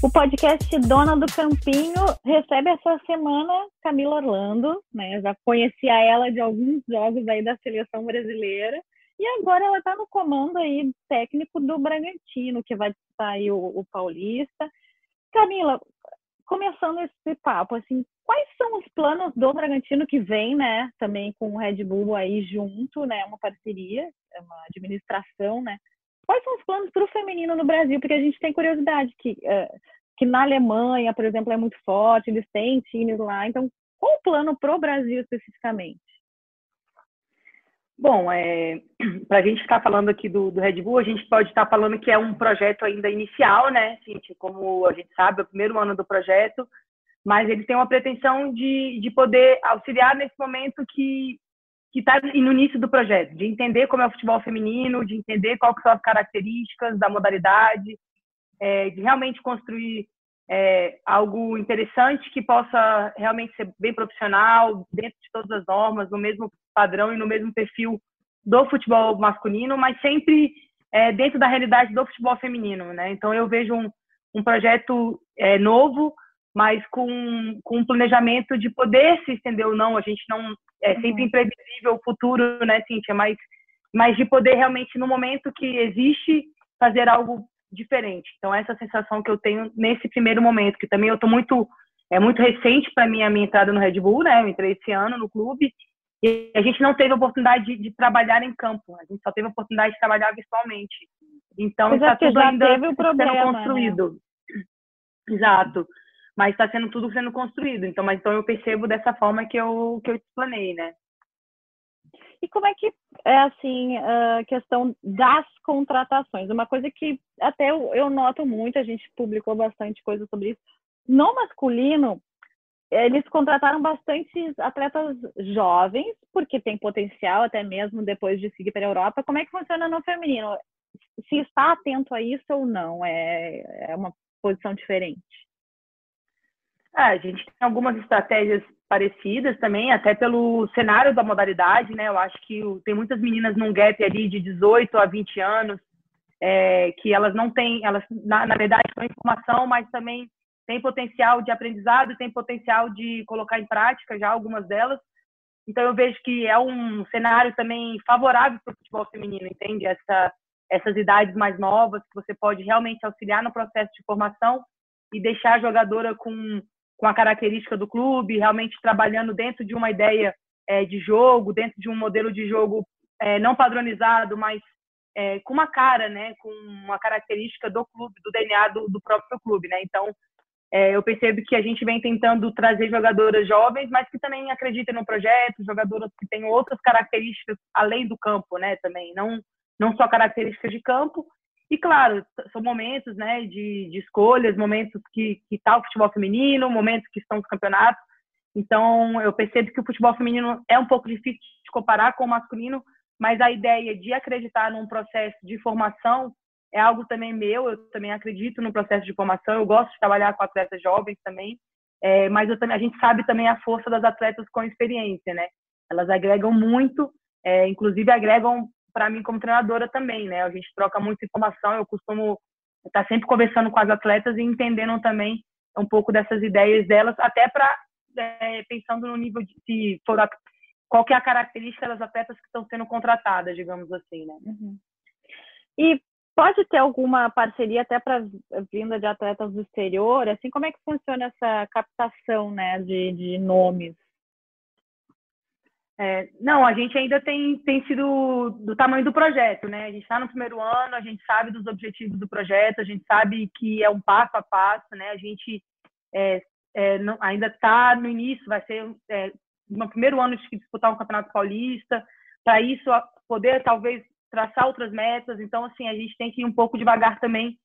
O podcast Dona do Campinho recebe essa semana Camila Orlando, né? Já conhecia ela de alguns jogos aí da seleção brasileira. E agora ela está no comando aí técnico do Bragantino, que vai aí o, o Paulista. Camila, começando esse papo, assim, quais são os planos do Bragantino que vem, né? Também com o Red Bull aí junto, né? Uma parceria, é uma administração, né? Quais são os planos para o feminino no Brasil? Porque a gente tem curiosidade que, uh, que na Alemanha, por exemplo, é muito forte, eles têm times lá. Então, qual o plano para o Brasil especificamente? Bom, é, para a gente estar falando aqui do, do, Red Bull, a gente pode estar falando que é um projeto ainda inicial, né? Gente, como a gente sabe, é o primeiro ano do projeto, mas ele tem uma pretensão de, de poder auxiliar nesse momento que que está no início do projeto, de entender como é o futebol feminino, de entender quais são as características da modalidade, é, de realmente construir é, algo interessante que possa realmente ser bem profissional, dentro de todas as normas, no mesmo padrão e no mesmo perfil do futebol masculino, mas sempre é, dentro da realidade do futebol feminino, né? Então eu vejo um, um projeto é, novo, mas com, com um planejamento de poder se estender ou não. A gente não é sempre uhum. imprevisível o futuro, né, Cíntia? Mas, mas de poder realmente, no momento que existe, fazer algo diferente. Então, essa sensação que eu tenho nesse primeiro momento, que também eu estou muito. É muito recente para mim a minha entrada no Red Bull, né? Eu entrei esse ano no clube e a gente não teve a oportunidade de, de trabalhar em campo, a gente só teve a oportunidade de trabalhar virtualmente. Então, está tudo ainda sendo né? construído. Né? Exato mas está sendo tudo sendo construído. Então, mas então eu percebo dessa forma que eu que eu explanei, né? E como é que é assim a questão das contratações? Uma coisa que até eu, eu noto muito, a gente publicou bastante coisa sobre isso. No masculino, eles contrataram bastante atletas jovens, porque tem potencial até mesmo depois de seguir para a Europa. Como é que funciona no feminino? Se está atento a isso ou não? É, é uma posição diferente? Ah, a gente tem algumas estratégias parecidas também, até pelo cenário da modalidade, né? Eu acho que tem muitas meninas num gap ali de 18 a 20 anos, é, que elas não têm, elas na, na verdade têm informação, mas também têm potencial de aprendizado, têm potencial de colocar em prática já algumas delas. Então eu vejo que é um cenário também favorável para o futebol feminino, entende? Essa, essas idades mais novas que você pode realmente auxiliar no processo de formação e deixar a jogadora com com a característica do clube, realmente trabalhando dentro de uma ideia é, de jogo, dentro de um modelo de jogo é, não padronizado, mas é, com uma cara, né, com uma característica do clube, do DNA do, do próprio clube, né? Então, é, eu percebo que a gente vem tentando trazer jogadoras jovens, mas que também acreditem no projeto, jogadoras que têm outras características além do campo, né? Também não não só características de campo, e claro, são momentos né, de, de escolhas, momentos que está o futebol feminino, momentos que estão os campeonatos. Então, eu percebo que o futebol feminino é um pouco difícil de comparar com o masculino, mas a ideia de acreditar num processo de formação é algo também meu. Eu também acredito no processo de formação. Eu gosto de trabalhar com atletas jovens também, é, mas também, a gente sabe também a força das atletas com experiência, né? Elas agregam muito, é, inclusive agregam para mim como treinadora também, né? A gente troca muita informação, eu costumo estar sempre conversando com as atletas e entendendo também um pouco dessas ideias delas, até para é, pensando no nível de se for a, qual que é a característica das atletas que estão sendo contratadas, digamos assim, né? Uhum. E pode ter alguma parceria até para vinda de atletas do exterior? Assim, como é que funciona essa captação, né, de, de nomes? É, não, a gente ainda tem, tem sido do tamanho do projeto, né? A gente está no primeiro ano, a gente sabe dos objetivos do projeto, a gente sabe que é um passo a passo, né? A gente é, é, não, ainda está no início, vai ser é, no primeiro ano de disputar um campeonato paulista, para isso poder talvez traçar outras metas. Então, assim, a gente tem que ir um pouco devagar também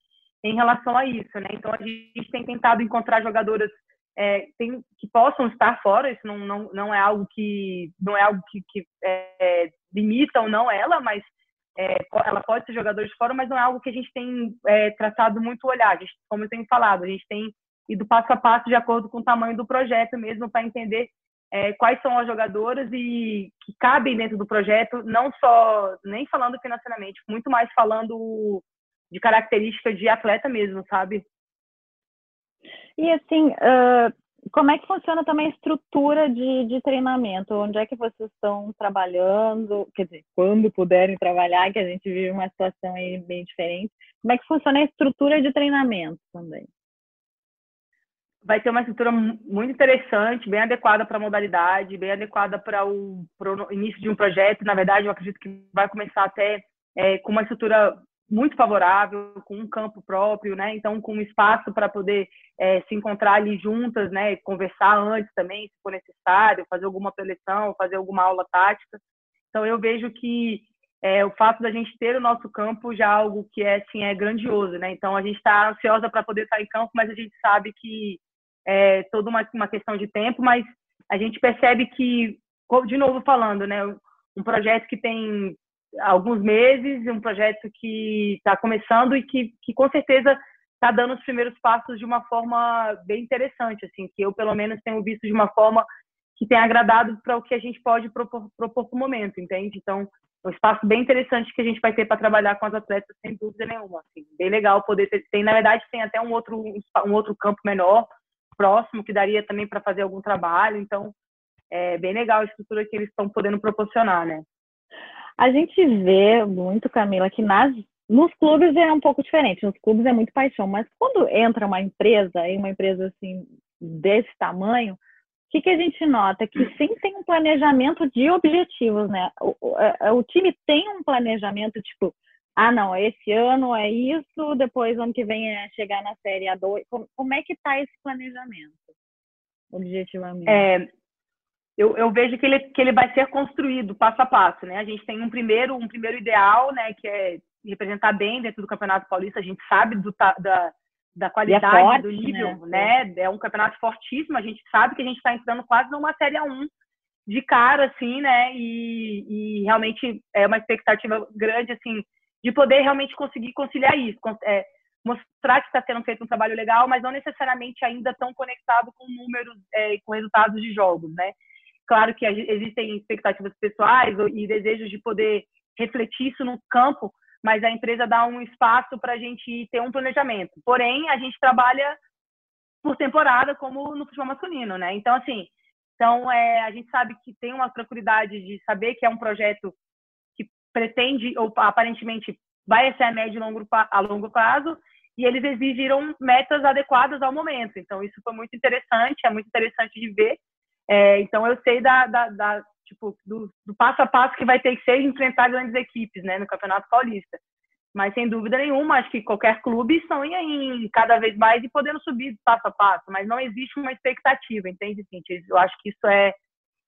em relação a isso, né? Então, a gente tem tentado encontrar jogadoras é, tem, que possam estar fora, isso não, não, não é algo que não é algo que, que é, limita ou não ela, mas é, ela pode ser jogadora de fora, mas não é algo que a gente tem é, tratado muito olhar. Gente, como eu tenho falado, a gente tem ido passo a passo de acordo com o tamanho do projeto mesmo para entender é, quais são as jogadoras e que cabem dentro do projeto, não só nem falando financeiramente, muito mais falando de características de atleta mesmo, sabe? E assim, uh, como é que funciona também a estrutura de, de treinamento? Onde é que vocês estão trabalhando? Quer dizer, quando puderem trabalhar, que a gente vive uma situação aí bem diferente. Como é que funciona a estrutura de treinamento também? Vai ter uma estrutura muito interessante, bem adequada para a modalidade, bem adequada para o, início de um projeto. Na verdade, eu acredito que vai começar até é, com uma estrutura muito favorável, com um campo próprio, né? Então, com espaço para poder é, se encontrar ali juntas, né? Conversar antes também, se for necessário, fazer alguma preleção, fazer alguma aula tática. Então, eu vejo que é, o fato da gente ter o nosso campo já é algo que é, assim, é grandioso, né? Então, a gente está ansiosa para poder estar em campo, mas a gente sabe que é toda uma, uma questão de tempo, mas a gente percebe que, de novo falando, né? Um projeto que tem alguns meses, um projeto que está começando e que, que com certeza está dando os primeiros passos de uma forma bem interessante, assim, que eu pelo menos tenho visto de uma forma que tem agradado para o que a gente pode propor, para o momento, entende? Então, é um espaço bem interessante que a gente vai ter para trabalhar com as atletas, sem dúvida nenhuma, assim, bem legal poder ter, tem, na verdade, tem até um outro, um outro campo menor, próximo, que daria também para fazer algum trabalho, então, é bem legal a estrutura que eles estão podendo proporcionar, né? A gente vê muito, Camila, que nas, nos clubes é um pouco diferente. Nos clubes é muito paixão, mas quando entra uma empresa, e uma empresa assim desse tamanho, o que, que a gente nota? Que sim tem um planejamento de objetivos, né? O, o, é, o time tem um planejamento, tipo, ah, não, esse ano é isso, depois ano que vem é chegar na Série A2. Como, como é que está esse planejamento, objetivamente? É, eu, eu, vejo que ele, que ele vai ser construído passo a passo, né? A gente tem um primeiro, um primeiro ideal, né, que é representar bem dentro do Campeonato Paulista. A gente sabe do, da, da qualidade, é forte, do nível, né? né? É um campeonato fortíssimo. A gente sabe que a gente está entrando quase numa Série A1 de cara, assim, né? E, e realmente é uma expectativa grande, assim, de poder realmente conseguir conciliar isso. É, mostrar que está sendo feito um trabalho legal, mas não necessariamente ainda tão conectado com números é, com resultados de jogos, né? Claro que existem expectativas pessoais e desejos de poder refletir isso no campo, mas a empresa dá um espaço para a gente ter um planejamento. Porém, a gente trabalha por temporada, como no futebol masculino, né? Então, assim, então é, a gente sabe que tem uma tranquilidade de saber que é um projeto que pretende, ou aparentemente vai ser a médio e longo, a longo prazo, e eles exigiram metas adequadas ao momento. Então, isso foi muito interessante, é muito interessante de ver é, então eu sei da, da, da tipo, do, do, passo a passo que vai ter que ser enfrentar grandes equipes, né, no Campeonato Paulista. Mas sem dúvida nenhuma, acho que qualquer clube sonha em cada vez mais e podendo subir passo a passo, mas não existe uma expectativa, entende, Cintia? Eu acho que isso é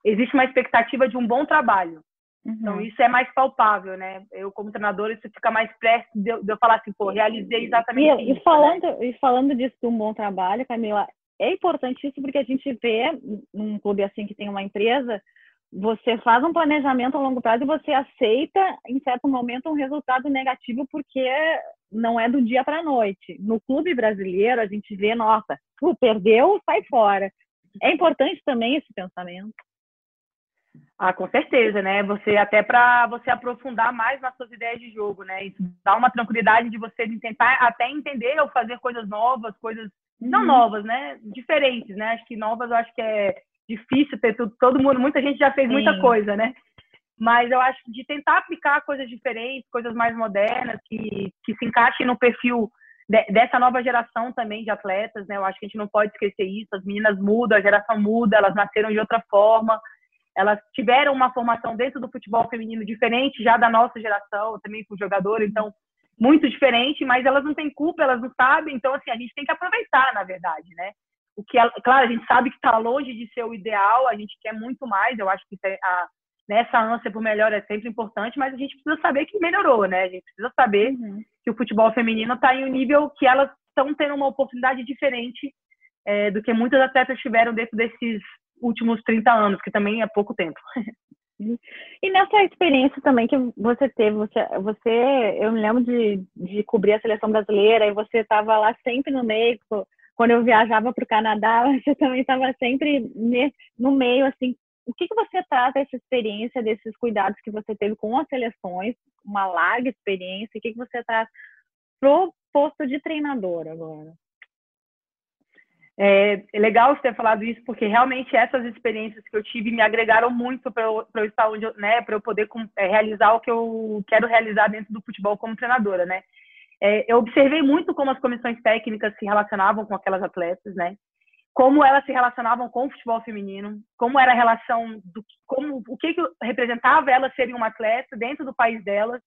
existe uma expectativa de um bom trabalho. Então, uhum. Então isso é mais palpável, né? Eu como treinador isso fica mais perto de eu, de eu falar assim, pô, realizei exatamente e, isso. E falando né? e falando disso de um bom trabalho, Camila, é importante isso porque a gente vê num clube assim que tem uma empresa, você faz um planejamento a longo prazo e você aceita em certo momento um resultado negativo porque não é do dia para a noite. No clube brasileiro a gente vê, nossa, tu perdeu, sai fora. É importante também esse pensamento. Ah, com certeza, né? Você até para você aprofundar mais nas suas ideias de jogo, né? Isso dá uma tranquilidade de você tentar até entender ou fazer coisas novas, coisas não uhum. novas, né? Diferentes, né? Acho que novas eu acho que é difícil ter tudo, todo mundo, muita gente já fez Sim. muita coisa, né? Mas eu acho que de tentar aplicar coisas diferentes, coisas mais modernas, que, que se encaixem no perfil de, dessa nova geração também de atletas, né? Eu acho que a gente não pode esquecer isso. As meninas mudam, a geração muda, elas nasceram de outra forma, elas tiveram uma formação dentro do futebol feminino diferente já da nossa geração, também com jogador, então muito diferente, mas elas não têm culpa, elas não sabem, então assim, a gente tem que aproveitar, na verdade, né? O que, claro, a gente sabe que está longe de ser o ideal, a gente quer muito mais, eu acho que é a, nessa ânsia por melhor é sempre importante, mas a gente precisa saber que melhorou, né? A gente precisa saber uhum. que o futebol feminino está em um nível que elas estão tendo uma oportunidade diferente é, do que muitas atletas tiveram dentro desses últimos 30 anos, que também é pouco tempo. E nessa experiência também que você teve, você, você eu me lembro de, de cobrir a seleção brasileira e você estava lá sempre no meio. Quando eu viajava para o Canadá, você também estava sempre no meio, assim. O que, que você traz dessa experiência, desses cuidados que você teve com as seleções, uma larga experiência, o que, que você traz pro posto de treinador agora? É, é, legal você ter falado isso, porque realmente essas experiências que eu tive me agregaram muito para eu, eu, estar onde, né, para eu poder é, realizar o que eu quero realizar dentro do futebol como treinadora, né? É, eu observei muito como as comissões técnicas se relacionavam com aquelas atletas, né? Como elas se relacionavam com o futebol feminino, como era a relação do como o que, que representava elas serem uma atleta dentro do país delas.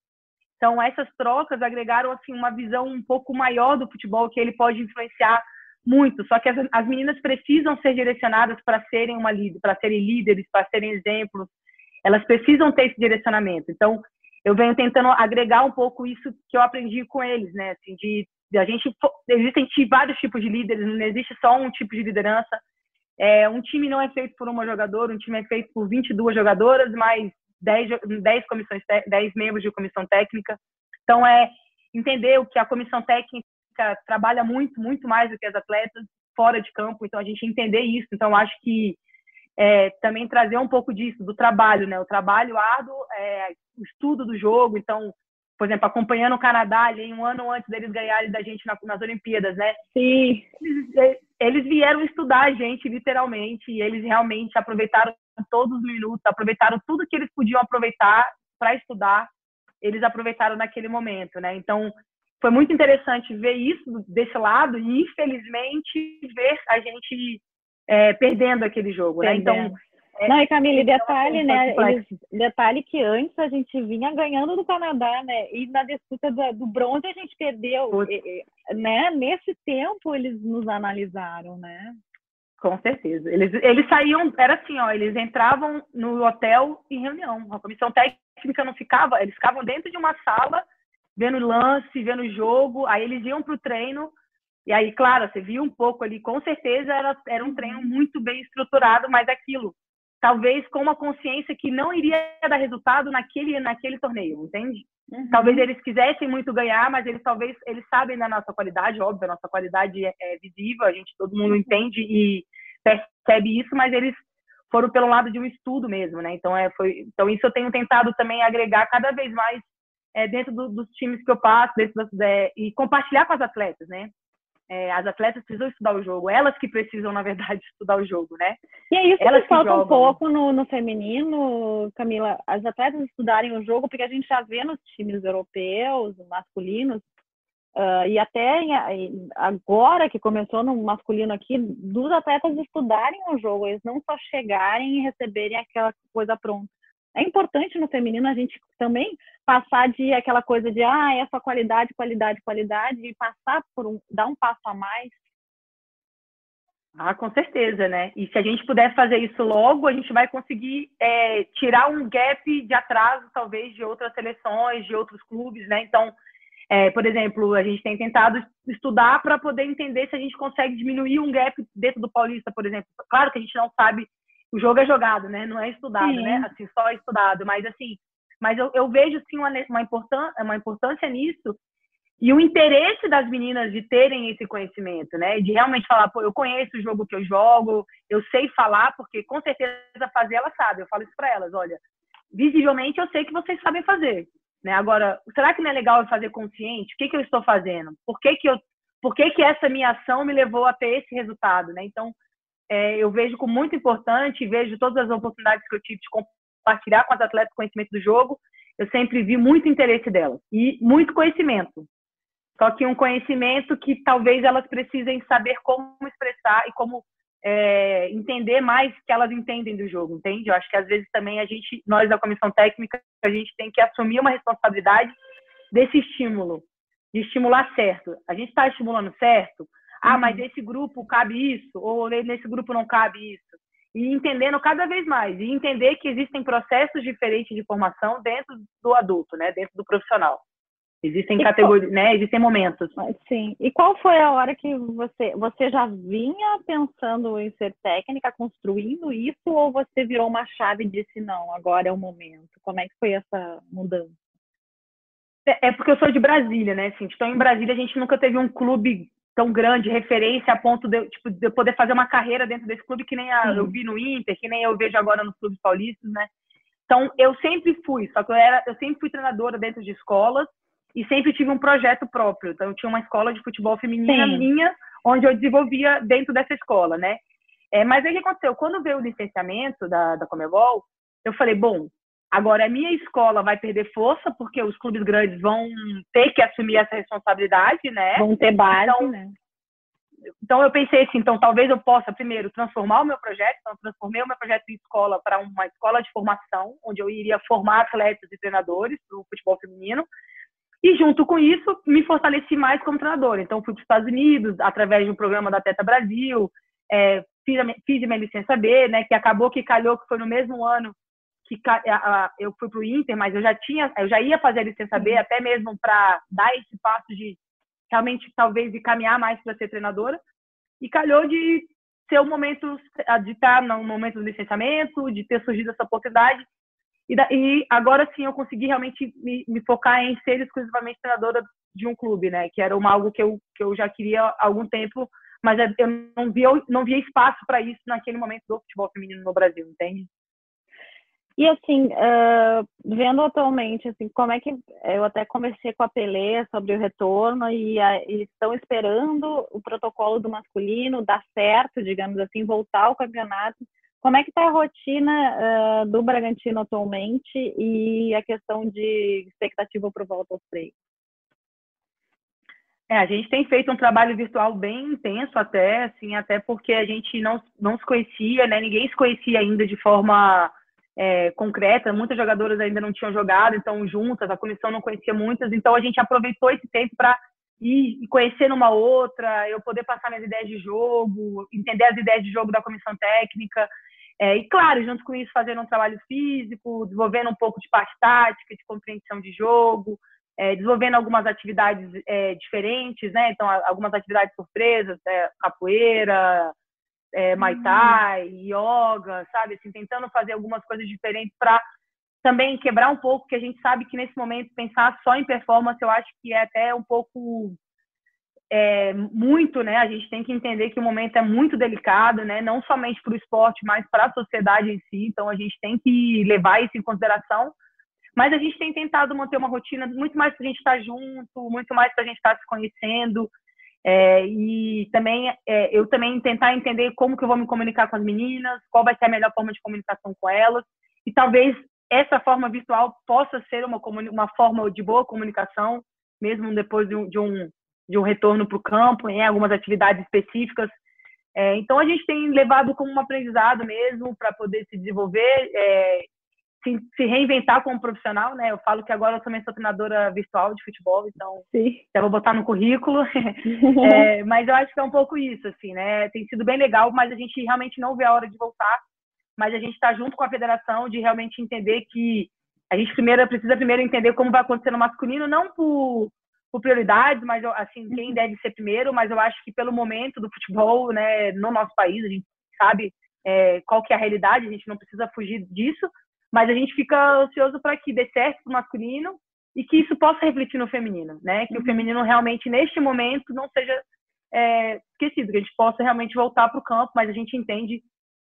Então essas trocas agregaram assim uma visão um pouco maior do futebol que ele pode influenciar muito. Só que as, as meninas precisam ser direcionadas para serem uma líder, para serem líderes, para serem exemplos. Elas precisam ter esse direcionamento. Então, eu venho tentando agregar um pouco isso que eu aprendi com eles, né? Assim, de, de a gente existem vários tipos de líderes, não existe só um tipo de liderança. É, um time não é feito por uma jogadora, um time é feito por 22 jogadoras, mais 10, 10 comissões, 10 membros de comissão técnica. Então é entender o que a comissão técnica trabalha muito, muito mais do que as atletas fora de campo, então a gente entender isso. Então, acho que é, também trazer um pouco disso, do trabalho, né? O trabalho árduo, é, o estudo do jogo. Então, por exemplo, acompanhando o Canadá ali um ano antes deles ganharem da gente na, nas Olimpíadas, né? Sim. Eles, é, eles, vieram estudar a gente, literalmente, e eles realmente aproveitaram todos os minutos, aproveitaram tudo que eles podiam aproveitar para estudar, eles aproveitaram naquele momento, né? Então, foi muito interessante ver isso desse lado e, infelizmente, ver a gente é, perdendo aquele jogo, né? Então, é, não, e Camille, então, detalhe, né? Eles, detalhe que antes a gente vinha ganhando do Canadá, né? E na disputa do, do bronze a gente perdeu, e, né? Nesse tempo eles nos analisaram, né? Com certeza. Eles, eles saíam, era assim, ó, eles entravam no hotel em reunião. A comissão técnica não ficava, eles ficavam dentro de uma sala vendo lance, vendo jogo, aí eles iam para o treino, e aí, claro, você viu um pouco ali, com certeza era, era um treino muito bem estruturado, mas aquilo, talvez com uma consciência que não iria dar resultado naquele, naquele torneio, entende? Uhum. Talvez eles quisessem muito ganhar, mas eles talvez eles sabem da nossa qualidade, óbvio, a nossa qualidade é, é visível, a gente todo mundo entende e percebe isso, mas eles foram pelo lado de um estudo mesmo, né? Então é foi, então isso eu tenho tentado também agregar cada vez mais é, dentro do, dos times que eu passo, dentro das, é, e compartilhar com as atletas, né? É, as atletas precisam estudar o jogo, elas que precisam, na verdade, estudar o jogo, né? E é isso elas que falta um pouco no, no feminino, Camila, as atletas estudarem o jogo, porque a gente já vê nos times europeus, masculinos, uh, e até agora que começou no masculino aqui, dos atletas estudarem o jogo, eles não só chegarem e receberem aquela coisa pronta. É importante no feminino a gente também passar de aquela coisa de ah, é só qualidade, qualidade, qualidade, e passar por um, dar um passo a mais. Ah, com certeza, né? E se a gente puder fazer isso logo, a gente vai conseguir é, tirar um gap de atraso, talvez, de outras seleções, de outros clubes, né? Então, é, por exemplo, a gente tem tentado estudar para poder entender se a gente consegue diminuir um gap dentro do Paulista, por exemplo. Claro que a gente não sabe o jogo é jogado, né? Não é estudado, né? Sim. né? Assim, só estudado. Mas, assim, mas eu, eu vejo, sim, uma, uma, importância, uma importância nisso e o interesse das meninas de terem esse conhecimento, né? De realmente falar, pô, eu conheço o jogo que eu jogo, eu sei falar, porque com certeza fazer ela sabe. Eu falo isso para elas, olha, visivelmente eu sei que vocês sabem fazer, né? Agora, será que não é legal eu fazer consciente? O que, que eu estou fazendo? Por que, que eu por que, que essa minha ação me levou a ter esse resultado, né? Então, é, eu vejo como muito importante, vejo todas as oportunidades que eu tive de compartilhar com as atletas conhecimento do jogo, eu sempre vi muito interesse delas e muito conhecimento. Só que um conhecimento que talvez elas precisem saber como expressar e como é, entender mais que elas entendem do jogo, entende? Eu acho que às vezes também a gente, nós da comissão técnica, a gente tem que assumir uma responsabilidade desse estímulo, de estimular certo. A gente está estimulando certo, ah, mas uhum. nesse grupo cabe isso, ou nesse grupo não cabe isso. E entendendo cada vez mais, e entender que existem processos diferentes de formação dentro do adulto, né, dentro do profissional. Existem categorias, né, existem momentos. Sim. E qual foi a hora que você, você já vinha pensando em ser técnica, construindo isso, ou você virou uma chave e disse, não, agora é o momento? Como é que foi essa mudança? É, é porque eu sou de Brasília, né? Assim, então, em Brasília, a gente nunca teve um clube tão grande, referência a ponto de, tipo, de eu poder fazer uma carreira dentro desse clube que nem a, eu vi no Inter, que nem eu vejo agora nos clubes paulistas, né? Então, eu sempre fui, só que eu, era, eu sempre fui treinadora dentro de escolas e sempre tive um projeto próprio. Então, eu tinha uma escola de futebol feminina Sim. minha, onde eu desenvolvia dentro dessa escola, né? É, mas aí o que aconteceu? Quando veio o licenciamento da, da Comebol, eu falei, bom, agora a minha escola vai perder força, porque os clubes grandes vão ter que assumir essa responsabilidade, né? Vão ter base, então, né? Então eu pensei assim, então talvez eu possa primeiro transformar o meu projeto, então eu transformei o meu projeto de escola para uma escola de formação, onde eu iria formar atletas e treinadores para o futebol feminino, e junto com isso me fortaleci mais como treinador. Então fui para os Estados Unidos através de um programa da Teta Brasil, é, fiz, a, fiz a minha licença B, né, que acabou que calhou que foi no mesmo ano que eu fui para o Inter, mas eu já tinha, eu já ia fazer a licença B até mesmo para dar esse passo de realmente talvez de caminhar mais para ser treinadora. E calhou de ser o momento de estar no momento do licenciamento, de ter surgido essa oportunidade. E, da, e agora sim eu consegui realmente me, me, focar em ser exclusivamente treinadora de um clube, né? Que era uma, algo que eu, que eu já queria há algum tempo, mas eu não via, não via espaço para isso naquele momento do futebol feminino no Brasil, entende? E assim, uh, vendo atualmente, assim, como é que eu até conversei com a Pelé sobre o retorno e a, estão esperando o protocolo do masculino dar certo, digamos assim, voltar ao campeonato. Como é que está a rotina uh, do Bragantino atualmente e a questão de expectativa para volta aos treinos? É, a gente tem feito um trabalho virtual bem intenso até, assim, até porque a gente não, não se conhecia, né? Ninguém se conhecia ainda de forma é, concreta, muitas jogadoras ainda não tinham jogado, então juntas, a comissão não conhecia muitas, então a gente aproveitou esse tempo para ir conhecer uma outra, eu poder passar minhas ideias de jogo, entender as ideias de jogo da comissão técnica, é, e claro, junto com isso, fazendo um trabalho físico, desenvolvendo um pouco de parte tática, de compreensão de jogo, é, desenvolvendo algumas atividades é, diferentes, né? Então, algumas atividades surpresas, é, capoeira, é, Muay uhum. Thai, yoga, sabe? Assim, tentando fazer algumas coisas diferentes para também quebrar um pouco, que a gente sabe que nesse momento pensar só em performance, eu acho que é até um pouco é, muito, né? A gente tem que entender que o momento é muito delicado, né? Não somente para o esporte, mas para a sociedade em si. Então a gente tem que levar isso em consideração. Mas a gente tem tentado manter uma rotina muito mais para a gente estar junto, muito mais para a gente estar se conhecendo, é, e também é, eu também tentar entender como que eu vou me comunicar com as meninas, qual vai ser a melhor forma de comunicação com elas. E talvez essa forma virtual possa ser uma uma forma de boa comunicação mesmo depois de um de um, de um retorno para o campo em algumas atividades específicas. É, então a gente tem levado como um aprendizado mesmo para poder se desenvolver é, se, se, reinventar como profissional, né? Eu falo que agora eu também sou treinadora virtual de futebol, então Sim. já vou botar no currículo. é, mas eu acho que é um pouco isso, assim, né? Tem sido bem legal, mas a gente realmente não vê a hora de voltar. Mas a gente está junto com a federação de realmente entender que a gente primeiro precisa primeiro entender como vai acontecer no masculino, não por, por prioridades, mas assim quem uhum. deve ser primeiro. Mas eu acho que pelo momento do futebol, né, no nosso país, a gente sabe é, qual que é a realidade, a gente não precisa fugir disso mas a gente fica ansioso para que dê certo para o masculino e que isso possa refletir no feminino, né? Que uhum. o feminino realmente, neste momento, não seja é, esquecido, que a gente possa realmente voltar para o campo, mas a gente entende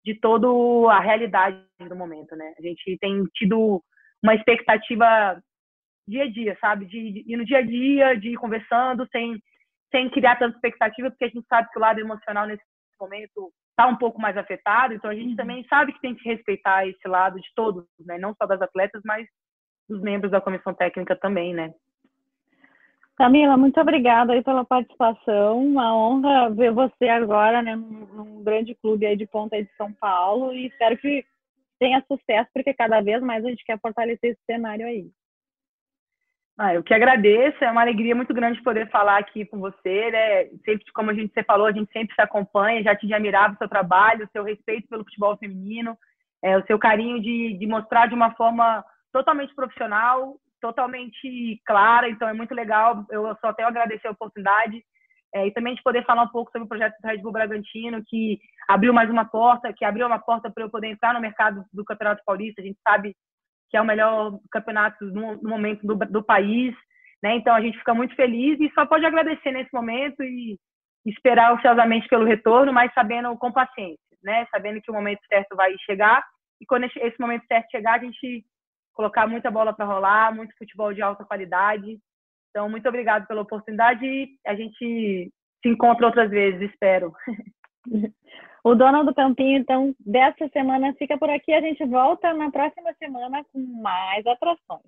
de toda a realidade do momento, né? A gente tem tido uma expectativa dia a dia, sabe? De, de ir no dia a dia, de ir conversando, sem, sem criar tanta expectativa, porque a gente sabe que o lado emocional nesse momento está um pouco mais afetado, então a gente uhum. também sabe que tem que respeitar esse lado de todos, né? Não só das atletas, mas dos membros da comissão técnica também, né? Camila, muito obrigada aí pela participação. Uma honra ver você agora, né, num, grande clube aí de ponta de São Paulo e espero que tenha sucesso, porque cada vez mais a gente quer fortalecer esse cenário aí. Ah, eu que agradeço, é uma alegria muito grande poder falar aqui com você, né? Sempre, como a gente você falou, a gente sempre se acompanha, já te admirava o seu trabalho, o seu respeito pelo futebol feminino, é, o seu carinho de, de mostrar de uma forma totalmente profissional, totalmente clara, então é muito legal, eu só tenho a agradecer a oportunidade é, e também de poder falar um pouco sobre o projeto do Red Bull Bragantino, que abriu mais uma porta, que abriu uma porta para eu poder entrar no mercado do Campeonato Paulista, a gente sabe que é o melhor campeonato no, no momento do, do, país, né? Então a gente fica muito feliz e só pode agradecer nesse momento e esperar ansiosamente pelo retorno, mas sabendo com paciência, né? Sabendo que o momento certo vai chegar e quando esse momento certo chegar, a gente colocar muita bola para rolar, muito futebol de alta qualidade Então, muito obrigado pela oportunidade e a gente se encontra outras vezes, espero. O Dona do Campinho, então, dessa semana fica por aqui. A gente volta na próxima semana com mais atrações.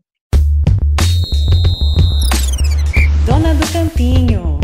Dona do Campinho.